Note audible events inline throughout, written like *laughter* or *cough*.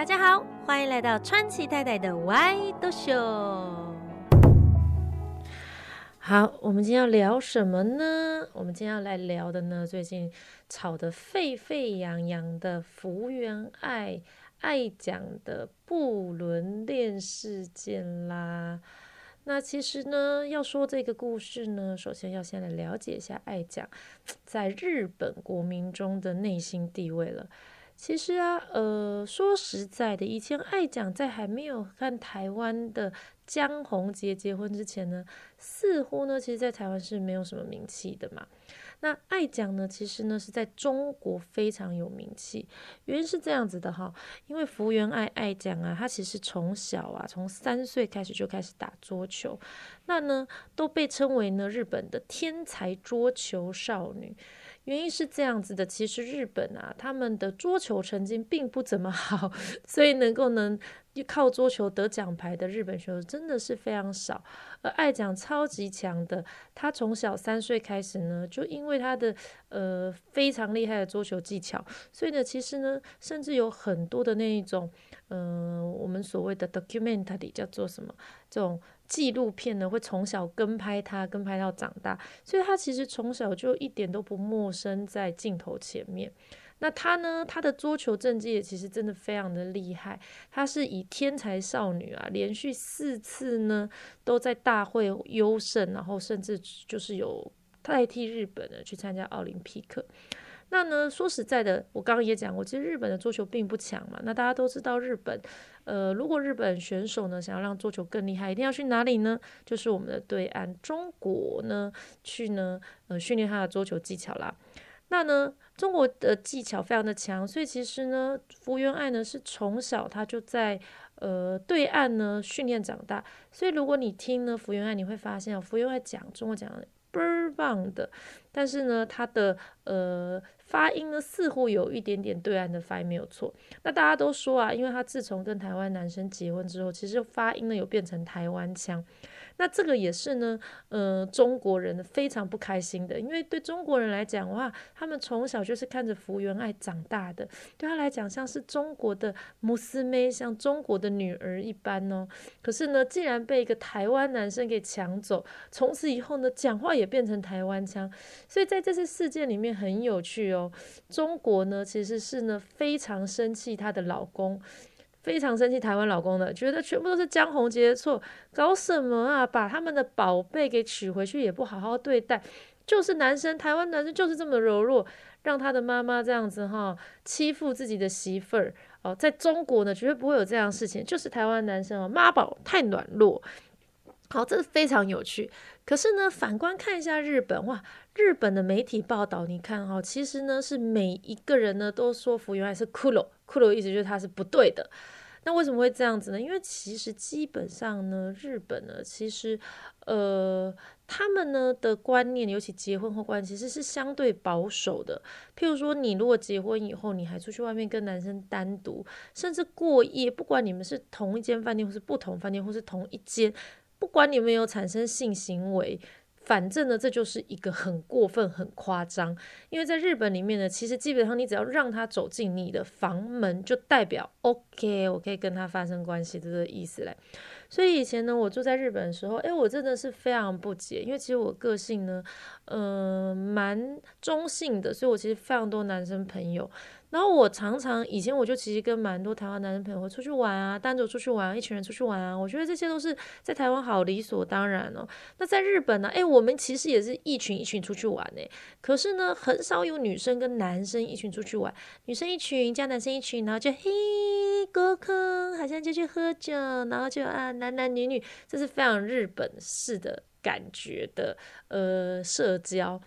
大家好，欢迎来到川崎太太的 Why 都秀。好，我们今天要聊什么呢？我们今天要来聊的呢，最近吵得沸沸扬扬的福原爱爱讲的不伦恋事件啦。那其实呢，要说这个故事呢，首先要先来了解一下爱讲在日本国民中的内心地位了。其实啊，呃，说实在的，以前爱讲在还没有和台湾的江宏杰结婚之前呢，似乎呢，其实在台湾是没有什么名气的嘛。那爱讲呢，其实呢是在中国非常有名气，原因是这样子的哈，因为福原爱爱讲啊，她其实从小啊，从三岁开始就开始打桌球，那呢都被称为呢日本的天才桌球少女。原因是这样子的，其实日本啊，他们的桌球成绩并不怎么 *laughs* 好，所以能够能靠桌球得奖牌的日本选手真的是非常少。而爱讲超级强的，他从小三岁开始呢，就因为他的呃非常厉害的桌球技巧，所以呢，其实呢，甚至有很多的那一种，嗯，我们所谓的 documentary 叫做什么这种。纪录片呢，会从小跟拍他，跟拍到长大，所以他其实从小就一点都不陌生在镜头前面。那他呢，他的桌球政绩也其实真的非常的厉害，他是以天才少女啊，连续四次呢都在大会优胜，然后甚至就是有代替日本的去参加奥林匹克。那呢，说实在的，我刚刚也讲过，其实日本的桌球并不强嘛。那大家都知道，日本，呃，如果日本选手呢想要让桌球更厉害，一定要去哪里呢？就是我们的对岸中国呢，去呢，呃，训练他的桌球技巧啦。那呢，中国的技巧非常的强，所以其实呢，福原爱呢是从小他就在呃对岸呢训练长大。所以如果你听呢福原爱，你会发现啊，福原爱讲中国讲倍儿棒的，但是呢，他的呃。发音呢，似乎有一点点对岸的发音没有错。那大家都说啊，因为他自从跟台湾男生结婚之后，其实发音呢有变成台湾腔。那这个也是呢，呃，中国人非常不开心的，因为对中国人来讲的话，他们从小就是看着福原爱长大的，对他来讲像是中国的穆斯妹，像中国的女儿一般哦。可是呢，竟然被一个台湾男生给抢走，从此以后呢，讲话也变成台湾腔。所以在这次事件里面很有趣哦，中国呢其实是呢非常生气她的老公。非常生气台湾老公的，觉得全部都是江宏杰的错，搞什么啊？把他们的宝贝给娶回去也不好好对待，就是男生，台湾男生就是这么柔弱，让他的妈妈这样子哈欺负自己的媳妇儿哦，在中国呢绝对不会有这样的事情，就是台湾男生哦妈宝太软弱，好，这是非常有趣。可是呢，反观看一下日本哇，日本的媒体报道，你看哈，其实呢是每一个人呢都说服原来是骷髅。骷髅意思就是他是不对的，那为什么会这样子呢？因为其实基本上呢，日本呢，其实呃，他们呢的观念，尤其结婚后观念，其实是相对保守的。譬如说，你如果结婚以后，你还出去外面跟男生单独，甚至过夜，不管你们是同一间饭店，或是不同饭店，或是同一间，不管你们有产生性行为。反正呢，这就是一个很过分、很夸张。因为在日本里面呢，其实基本上你只要让他走进你的房门，就代表 OK，我可以跟他发生关系的这个意思嘞。所以以前呢，我住在日本的时候，哎，我真的是非常不解，因为其实我个性呢，嗯，蛮中性的，所以我其实非常多男生朋友。然后我常常以前我就其实跟蛮多台湾男生朋友会出去玩啊，单独出去玩，一群人出去玩啊，我觉得这些都是在台湾好理所当然哦。那在日本呢，哎，我们其实也是一群一群出去玩哎，可是呢，很少有女生跟男生一群出去玩，女生一群加男生一群，然后就嘿过坑，好像就去喝酒，然后就啊男男女女，这是非常日本式的感觉的呃社交。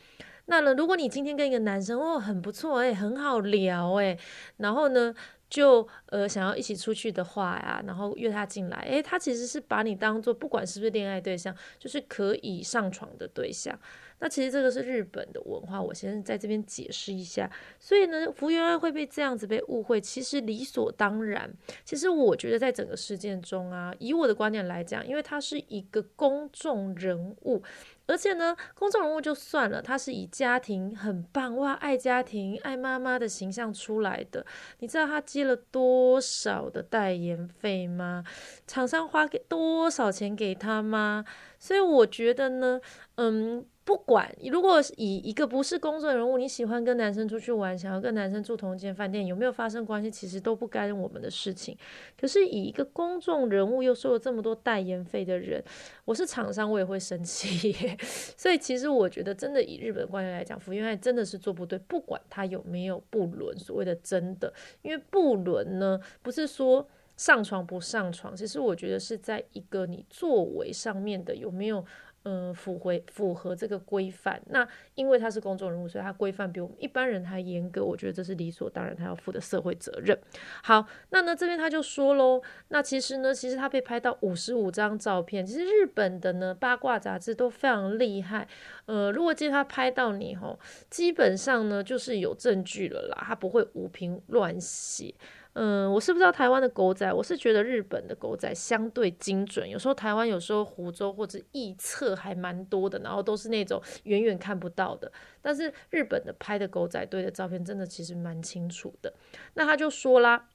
那呢，如果你今天跟一个男生哦很不错哎，很好聊哎，然后呢就呃想要一起出去的话呀，然后约他进来，哎，他其实是把你当做不管是不是恋爱对象，就是可以上床的对象。那其实这个是日本的文化，我先在这边解释一下。所以呢，福原爱会被这样子被误会，其实理所当然。其实我觉得在整个事件中啊，以我的观点来讲，因为他是一个公众人物。而且呢，公众人物就算了，他是以家庭很棒哇，爱家庭、爱妈妈的形象出来的。你知道他接了多少的代言费吗？厂商花给多少钱给他吗？所以我觉得呢，嗯。不管如果以一个不是公众人物，你喜欢跟男生出去玩，想要跟男生住同一间饭店，有没有发生关系，其实都不干我们的事情。可是以一个公众人物又收了这么多代言费的人，我是厂商，我也会生气。*laughs* 所以其实我觉得，真的以日本观念来讲，福原爱真的是做不对。不管他有没有不伦，所谓的真的，因为不伦呢，不是说上床不上床，其实我觉得是在一个你作为上面的有没有。嗯，符合符合这个规范。那因为他是公众人物，所以他规范比我们一般人还严格。我觉得这是理所当然，他要负的社会责任。好，那呢这边他就说喽，那其实呢，其实他被拍到五十五张照片。其实日本的呢八卦杂志都非常厉害。呃，如果今天他拍到你吼，基本上呢就是有证据了啦，他不会无凭乱写。嗯，我是不知道台湾的狗仔，我是觉得日本的狗仔相对精准。有时候台湾有时候湖州或者臆测还蛮多的，然后都是那种远远看不到的。但是日本的拍的狗仔队的照片真的其实蛮清楚的。那他就说啦。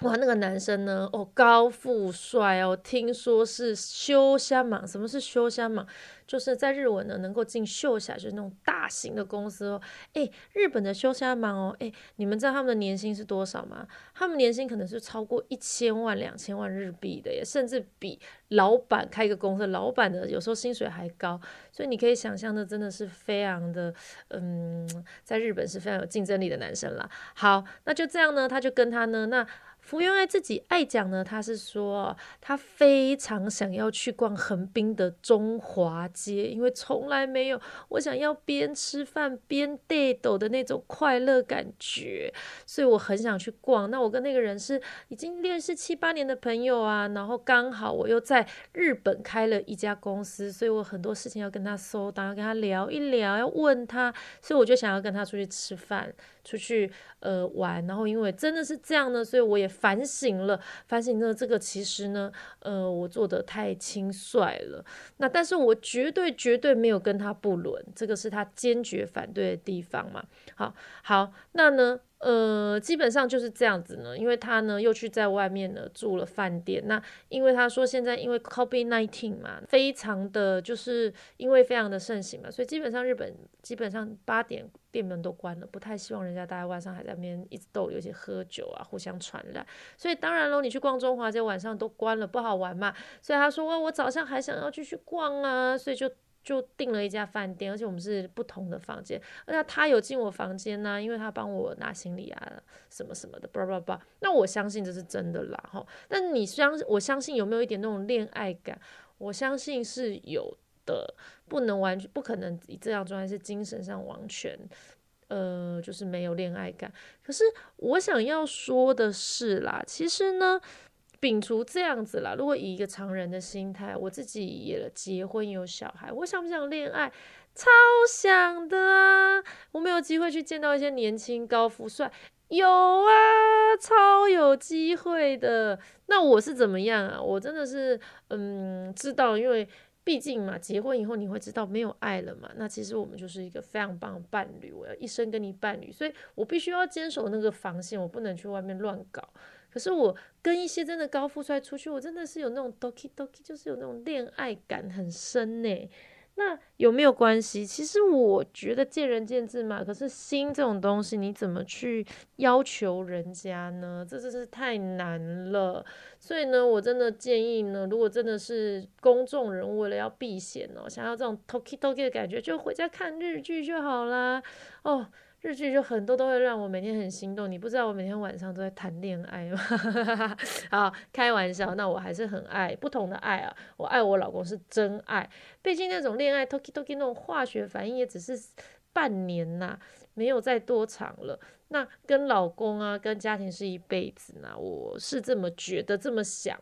哇，那个男生呢？哦，高富帅哦，听说是修香芒。什么是修香芒？就是在日文呢，能够进秀下，就是那种大型的公司哦。诶，日本的修香芒哦，诶，你们知道他们的年薪是多少吗？他们年薪可能是超过一千万、两千万日币的，也甚至比老板开一个公司，老板的有时候薪水还高。所以你可以想象的，真的是非常的，嗯，在日本是非常有竞争力的男生啦。好，那就这样呢，他就跟他呢，那。福原爱自己爱讲呢，他是说他非常想要去逛横滨的中华街，因为从来没有我想要边吃饭边 date 的那种快乐感觉，所以我很想去逛。那我跟那个人是已经认识七八年的朋友啊，然后刚好我又在日本开了一家公司，所以我很多事情要跟他说，当要跟他聊一聊，要问他，所以我就想要跟他出去吃饭。出去呃玩，然后因为真的是这样呢，所以我也反省了，反省了这个其实呢，呃，我做的太轻率了。那但是我绝对绝对没有跟他不伦，这个是他坚决反对的地方嘛。好，好，那呢？呃，基本上就是这样子呢，因为他呢又去在外面呢住了饭店。那因为他说现在因为 COVID nineteen 嘛，非常的就是因为非常的盛行嘛，所以基本上日本基本上八点店门都关了，不太希望人家大家晚上还在那边一直逗留，些喝酒啊，互相传染。所以当然喽，你去逛中华街晚上都关了，不好玩嘛。所以他说，我早上还想要继续逛啊，所以就。就订了一家饭店，而且我们是不同的房间，那他有进我房间呢，因为他帮我拿行李啊，什么什么的，叭叭叭。那我相信这是真的啦，哈。但你相，我相信有没有一点那种恋爱感？我相信是有的，不能完全不可能以这样状态是精神上完全，呃，就是没有恋爱感。可是我想要说的是啦，其实呢。摒除这样子啦，如果以一个常人的心态，我自己也结婚有小孩，我想不想恋爱？超想的啊！我没有机会去见到一些年轻高富帅，有啊，超有机会的。那我是怎么样啊？我真的是，嗯，知道，因为毕竟嘛，结婚以后你会知道没有爱了嘛。那其实我们就是一个非常棒的伴侣，我要一生跟你伴侣，所以我必须要坚守那个防线，我不能去外面乱搞。可是我跟一些真的高富帅出去，我真的是有那种 doki doki，就是有那种恋爱感很深呢。那有没有关系？其实我觉得见仁见智嘛。可是心这种东西，你怎么去要求人家呢？这真是太难了。所以呢，我真的建议呢，如果真的是公众人物，为了要避嫌哦，想要这种 toki toki 的感觉，就回家看日剧就好啦。哦。日剧就很多都会让我每天很心动，你不知道我每天晚上都在谈恋爱吗？*laughs* 好，开玩笑，那我还是很爱不同的爱啊，我爱我老公是真爱，毕竟那种恋爱 toki toki 那种化学反应也只是半年呐，没有再多长了。那跟老公啊，跟家庭是一辈子呐，我是这么觉得，这么想。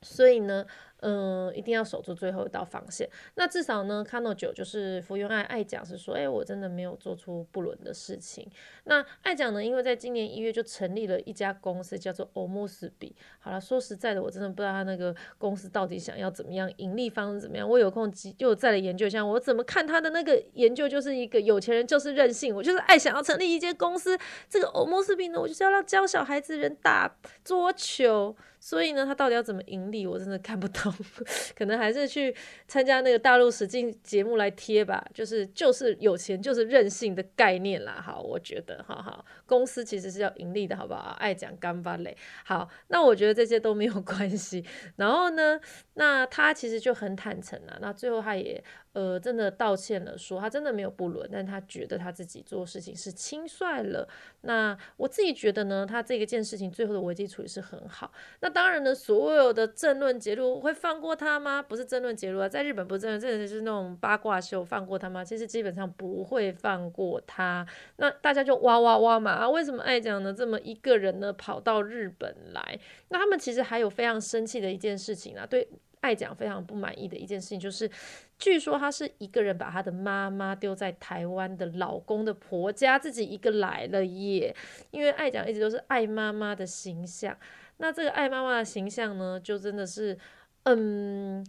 所以呢，嗯，一定要守住最后一道防线。那至少呢，卡诺九就是福原爱爱讲是说，哎，我真的没有做出不伦的事情。那爱讲呢，因为在今年一月就成立了一家公司，叫做欧姆斯比。好了，说实在的，我真的不知道他那个公司到底想要怎么样，盈利方式怎么样。我有空就再来研究一下。我怎么看他的那个研究，就是一个有钱人就是任性，我就是爱想要成立一间公司。这个欧姆斯比呢，我就是要让教小孩子人打桌球。所以呢，他到底要怎么盈利，我真的看不懂。*laughs* 可能还是去参加那个大陆实境节目来贴吧，就是就是有钱就是任性的概念啦。好，我觉得，好好，公司其实是要盈利的，好不好？爱讲干巴嘞。好，那我觉得这些都没有 *laughs* 关系。然后呢，那他其实就很坦诚啊。那最后他也。呃，真的道歉了，说他真的没有不伦，但他觉得他自己做事情是轻率了。那我自己觉得呢，他这个件事情最后的危机处理是很好。那当然呢，所有的争论揭露会放过他吗？不是争论揭露啊，在日本不是争论，真的是那种八卦秀，放过他吗？其实基本上不会放过他。那大家就哇哇哇嘛啊，为什么爱讲呢？这么一个人呢跑到日本来？那他们其实还有非常生气的一件事情啊，对。爱讲非常不满意的一件事情，就是据说他是一个人把他的妈妈丢在台湾的老公的婆家，自己一个来了耶。因为爱讲一直都是爱妈妈的形象，那这个爱妈妈的形象呢，就真的是，嗯。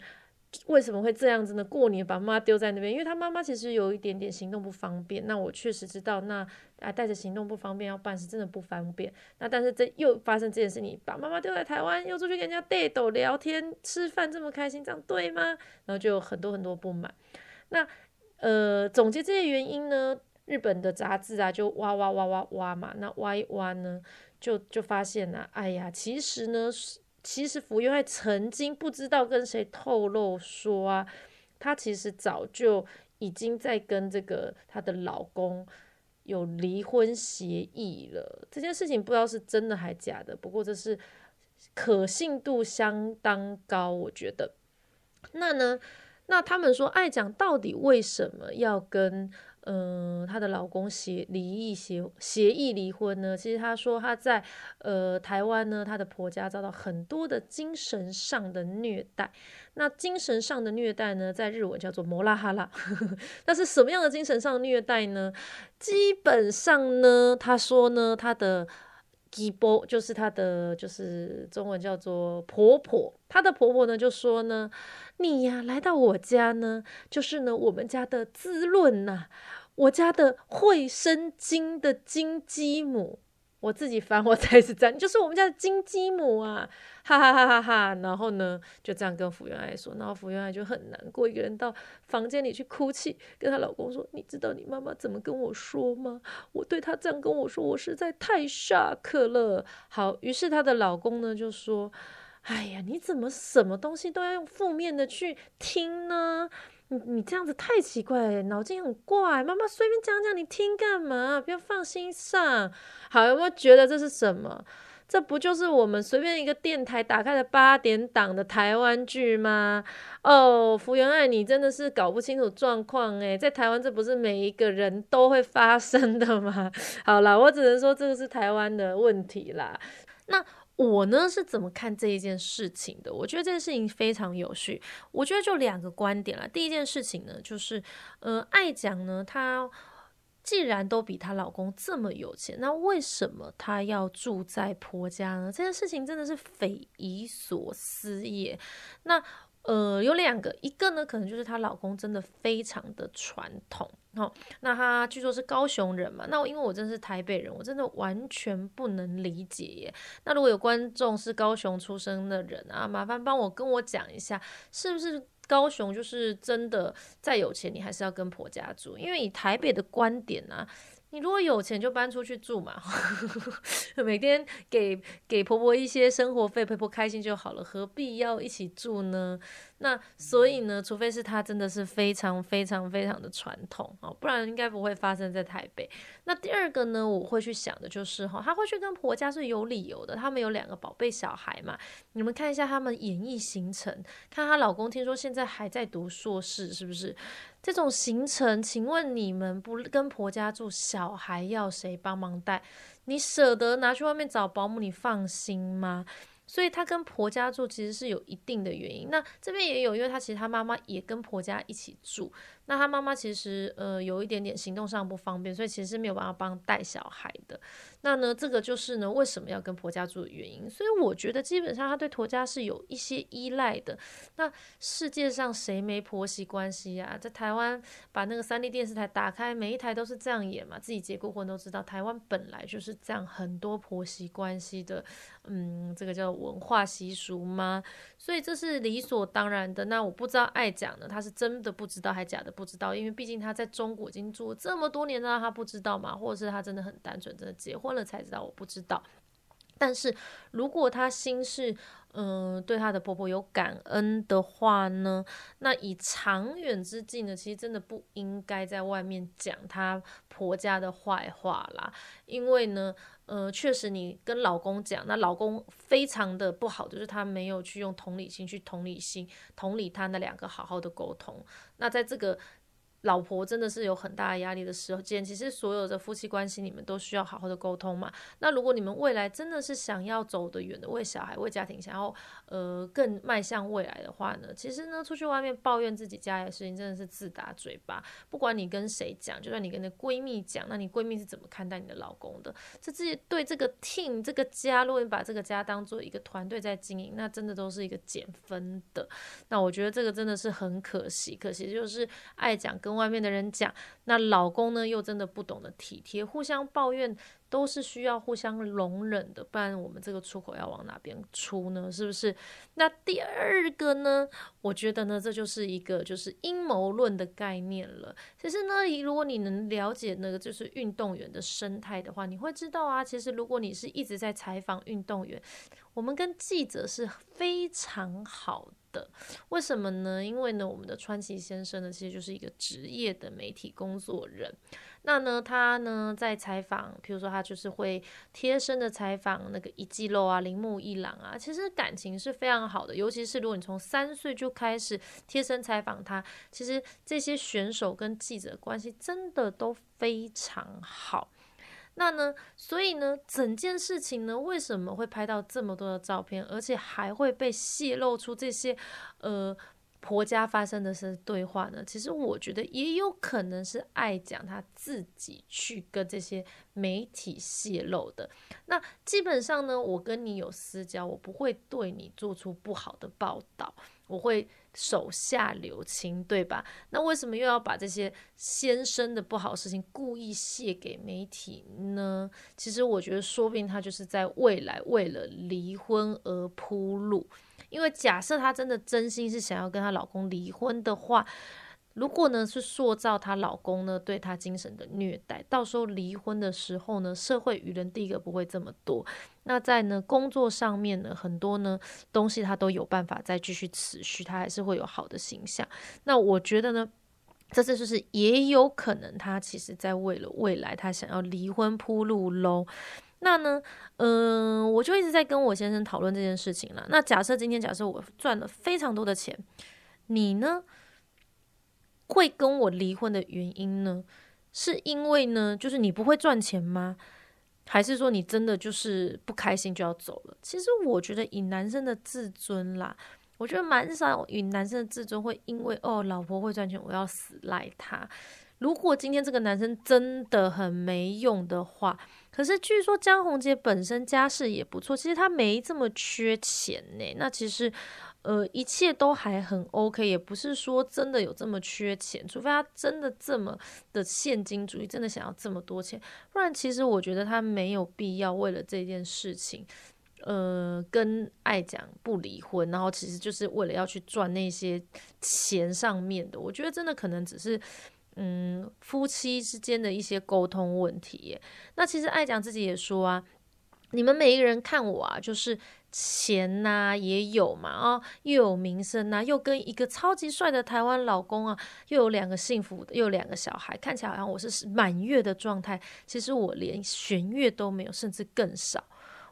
为什么会这样子呢？过年把妈妈丢在那边，因为他妈妈其实有一点点行动不方便。那我确实知道，那啊带着行动不方便要办事真的不方便。那但是这又发生这件事，你把妈妈丢在台湾，又出去跟人家 d a t 聊天吃饭这么开心，这样对吗？然后就有很多很多不满。那呃总结这些原因呢，日本的杂志啊就挖挖挖挖挖嘛，那挖一挖呢，就就发现呢，哎呀，其实呢。其实福原爱曾经不知道跟谁透露说啊，她其实早就已经在跟这个她的老公有离婚协议了。这件事情不知道是真的还假的，不过这是可信度相当高，我觉得。那呢，那他们说爱讲到底为什么要跟？嗯，她的老公协离异协协议离婚呢？其实她说她在呃台湾呢，她的婆家遭到很多的精神上的虐待。那精神上的虐待呢，在日文叫做摩拉哈拉。*laughs* 那是什么样的精神上虐待呢？基本上呢，她说呢，她的吉波就是她的就是中文叫做婆婆。她的婆婆呢就说呢，你呀来到我家呢，就是呢我们家的滋润呐。我家的会生金的金鸡母，我自己翻我才是真，就是我们家的金鸡母啊，哈哈哈哈哈！然后呢，就这样跟福原爱说，然后福原爱就很难过，一个人到房间里去哭泣，跟她老公说：“你知道你妈妈怎么跟我说吗？我对她这样跟我说，我实在太 shock 了。”好，于是她的老公呢就说：“哎呀，你怎么什么东西都要用负面的去听呢？”你你这样子太奇怪，脑筋很怪。妈妈随便讲讲，你听干嘛？不要放心上。好，有没有觉得这是什么？这不就是我们随便一个电台打开的八点档的台湾剧吗？哦，福原爱，你真的是搞不清楚状况诶，在台湾这不是每一个人都会发生的吗？*laughs* 好了，我只能说这个是台湾的问题啦。那。我呢是怎么看这一件事情的？我觉得这件事情非常有趣。我觉得就两个观点了。第一件事情呢，就是，呃，爱讲呢，她既然都比她老公这么有钱，那为什么她要住在婆家呢？这件事情真的是匪夷所思耶。那。呃，有两个，一个呢，可能就是她老公真的非常的传统，哦，那他据说是高雄人嘛，那因为我真的是台北人，我真的完全不能理解耶。那如果有观众是高雄出生的人啊，麻烦帮我跟我讲一下，是不是高雄就是真的再有钱，你还是要跟婆家住？因为以台北的观点呢。你如果有钱就搬出去住嘛，*laughs* 每天给给婆婆一些生活费，婆婆开心就好了，何必要一起住呢？那所以呢，除非是他真的是非常非常非常的传统啊，不然应该不会发生在台北。那第二个呢，我会去想的就是哈，他会去跟婆家是有理由的，他们有两个宝贝小孩嘛。你们看一下他们演艺行程，看她老公听说现在还在读硕士，是不是？这种行程，请问你们不跟婆家住，小孩要谁帮忙带？你舍得拿去外面找保姆，你放心吗？所以她跟婆家住其实是有一定的原因。那这边也有，因为她其实她妈妈也跟婆家一起住。那他妈妈其实呃有一点点行动上不方便，所以其实是没有办法帮带小孩的。那呢，这个就是呢为什么要跟婆家住的原因。所以我觉得基本上她对婆家是有一些依赖的。那世界上谁没婆媳关系呀？在台湾把那个三 D 电视台打开，每一台都是这样演嘛。自己结过婚都知道，台湾本来就是这样很多婆媳关系的，嗯，这个叫文化习俗吗？所以这是理所当然的。那我不知道爱讲的他是真的不知道还假的不知道，因为毕竟他在中国已经住这么多年了，他不知道嘛？或者是他真的很单纯，真的结婚了才知道？我不知道。但是如果他心是嗯对他的婆婆有感恩的话呢，那以长远之计呢，其实真的不应该在外面讲她婆家的坏话啦，因为呢。呃，确实，你跟老公讲，那老公非常的不好，就是他没有去用同理心去同理心同理他那两个好好的沟通。那在这个。老婆真的是有很大的压力的时间，其实所有的夫妻关系，你们都需要好好的沟通嘛。那如果你们未来真的是想要走得远的，为小孩、为家庭，想要呃更迈向未来的话呢，其实呢，出去外面抱怨自己家里的事情，真的是自打嘴巴。不管你跟谁讲，就算你跟你闺蜜讲，那你闺蜜是怎么看待你的老公的？这自己对这个 team 这个家，如果你把这个家当做一个团队在经营，那真的都是一个减分的。那我觉得这个真的是很可惜，可惜就是爱讲跟。跟外面的人讲，那老公呢又真的不懂得体贴，互相抱怨都是需要互相容忍的，不然我们这个出口要往哪边出呢？是不是？那第二个呢？我觉得呢，这就是一个就是阴谋论的概念了。其实呢，如果你能了解那个就是运动员的生态的话，你会知道啊，其实如果你是一直在采访运动员，我们跟记者是非常好。的，为什么呢？因为呢，我们的川崎先生呢，其实就是一个职业的媒体工作人。那呢，他呢在采访，比如说他就是会贴身的采访那个一季露啊、铃木一朗啊，其实感情是非常好的。尤其是如果你从三岁就开始贴身采访他，其实这些选手跟记者关系真的都非常好。那呢？所以呢，整件事情呢，为什么会拍到这么多的照片，而且还会被泄露出这些，呃，婆家发生的是对话呢？其实我觉得也有可能是爱讲他自己去跟这些媒体泄露的。那基本上呢，我跟你有私交，我不会对你做出不好的报道，我会。手下留情，对吧？那为什么又要把这些先生的不好事情故意泄给媒体呢？其实我觉得，说不定他就是在未来为了离婚而铺路。因为假设她真的真心是想要跟她老公离婚的话。如果呢是塑造她老公呢对她精神的虐待，到时候离婚的时候呢，社会舆论第一个不会这么多。那在呢工作上面呢，很多呢东西她都有办法再继续持续，她还是会有好的形象。那我觉得呢，这次就是也有可能她其实在为了未来她想要离婚铺路喽。那呢，嗯，我就一直在跟我先生讨论这件事情了。那假设今天假设我赚了非常多的钱，你呢？会跟我离婚的原因呢，是因为呢，就是你不会赚钱吗？还是说你真的就是不开心就要走了？其实我觉得以男生的自尊啦，我觉得蛮少以男生的自尊会因为哦老婆会赚钱，我要死赖他。如果今天这个男生真的很没用的话，可是据说江宏杰本身家世也不错，其实他没这么缺钱呢。那其实。呃，一切都还很 OK，也不是说真的有这么缺钱，除非他真的这么的现金主义，真的想要这么多钱，不然其实我觉得他没有必要为了这件事情，呃，跟爱讲不离婚，然后其实就是为了要去赚那些钱上面的，我觉得真的可能只是嗯夫妻之间的一些沟通问题。那其实爱讲自己也说啊，你们每一个人看我啊，就是。钱呐也有嘛啊，又有名声呐，又跟一个超级帅的台湾老公啊，又有两个幸福的，又有两个小孩，看起来好像我是满月的状态，其实我连弦月都没有，甚至更少。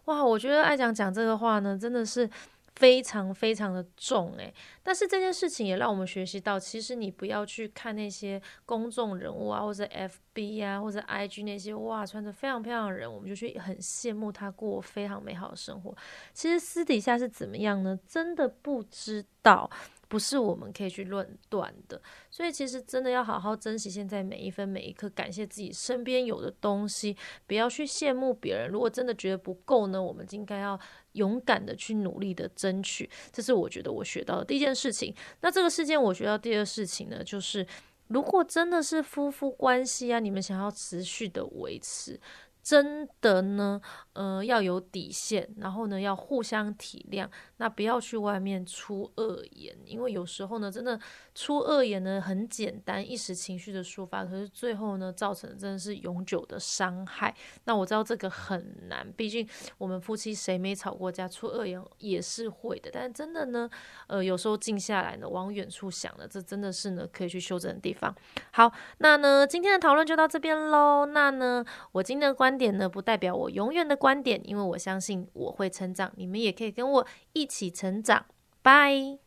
哇，我觉得爱讲讲这个话呢，真的是非常非常的重诶，但是这件事情也让我们学习到，其实你不要去看那些公众人物啊，或者 FB 啊，或者 IG 那些哇穿着非常漂亮的人，我们就去很羡慕他过非常美好的生活。其实私底下是怎么样呢？真的不知道。不是我们可以去论断的，所以其实真的要好好珍惜现在每一分每一刻，感谢自己身边有的东西，不要去羡慕别人。如果真的觉得不够呢，我们应该要勇敢的去努力的争取。这是我觉得我学到的第一件事情。那这个事件我学到第二事情呢，就是如果真的是夫妇关系啊，你们想要持续的维持。真的呢，呃，要有底线，然后呢，要互相体谅，那不要去外面出恶言，因为有时候呢，真的出恶言呢很简单，一时情绪的抒发，可是最后呢，造成的真的是永久的伤害。那我知道这个很难，毕竟我们夫妻谁没吵过架，出恶言也是会的。但真的呢，呃，有时候静下来呢，往远处想呢，这真的是呢可以去修正的地方。好，那呢，今天的讨论就到这边喽。那呢，我今天的观点呢不代表我永远的观点，因为我相信我会成长，你们也可以跟我一起成长。拜。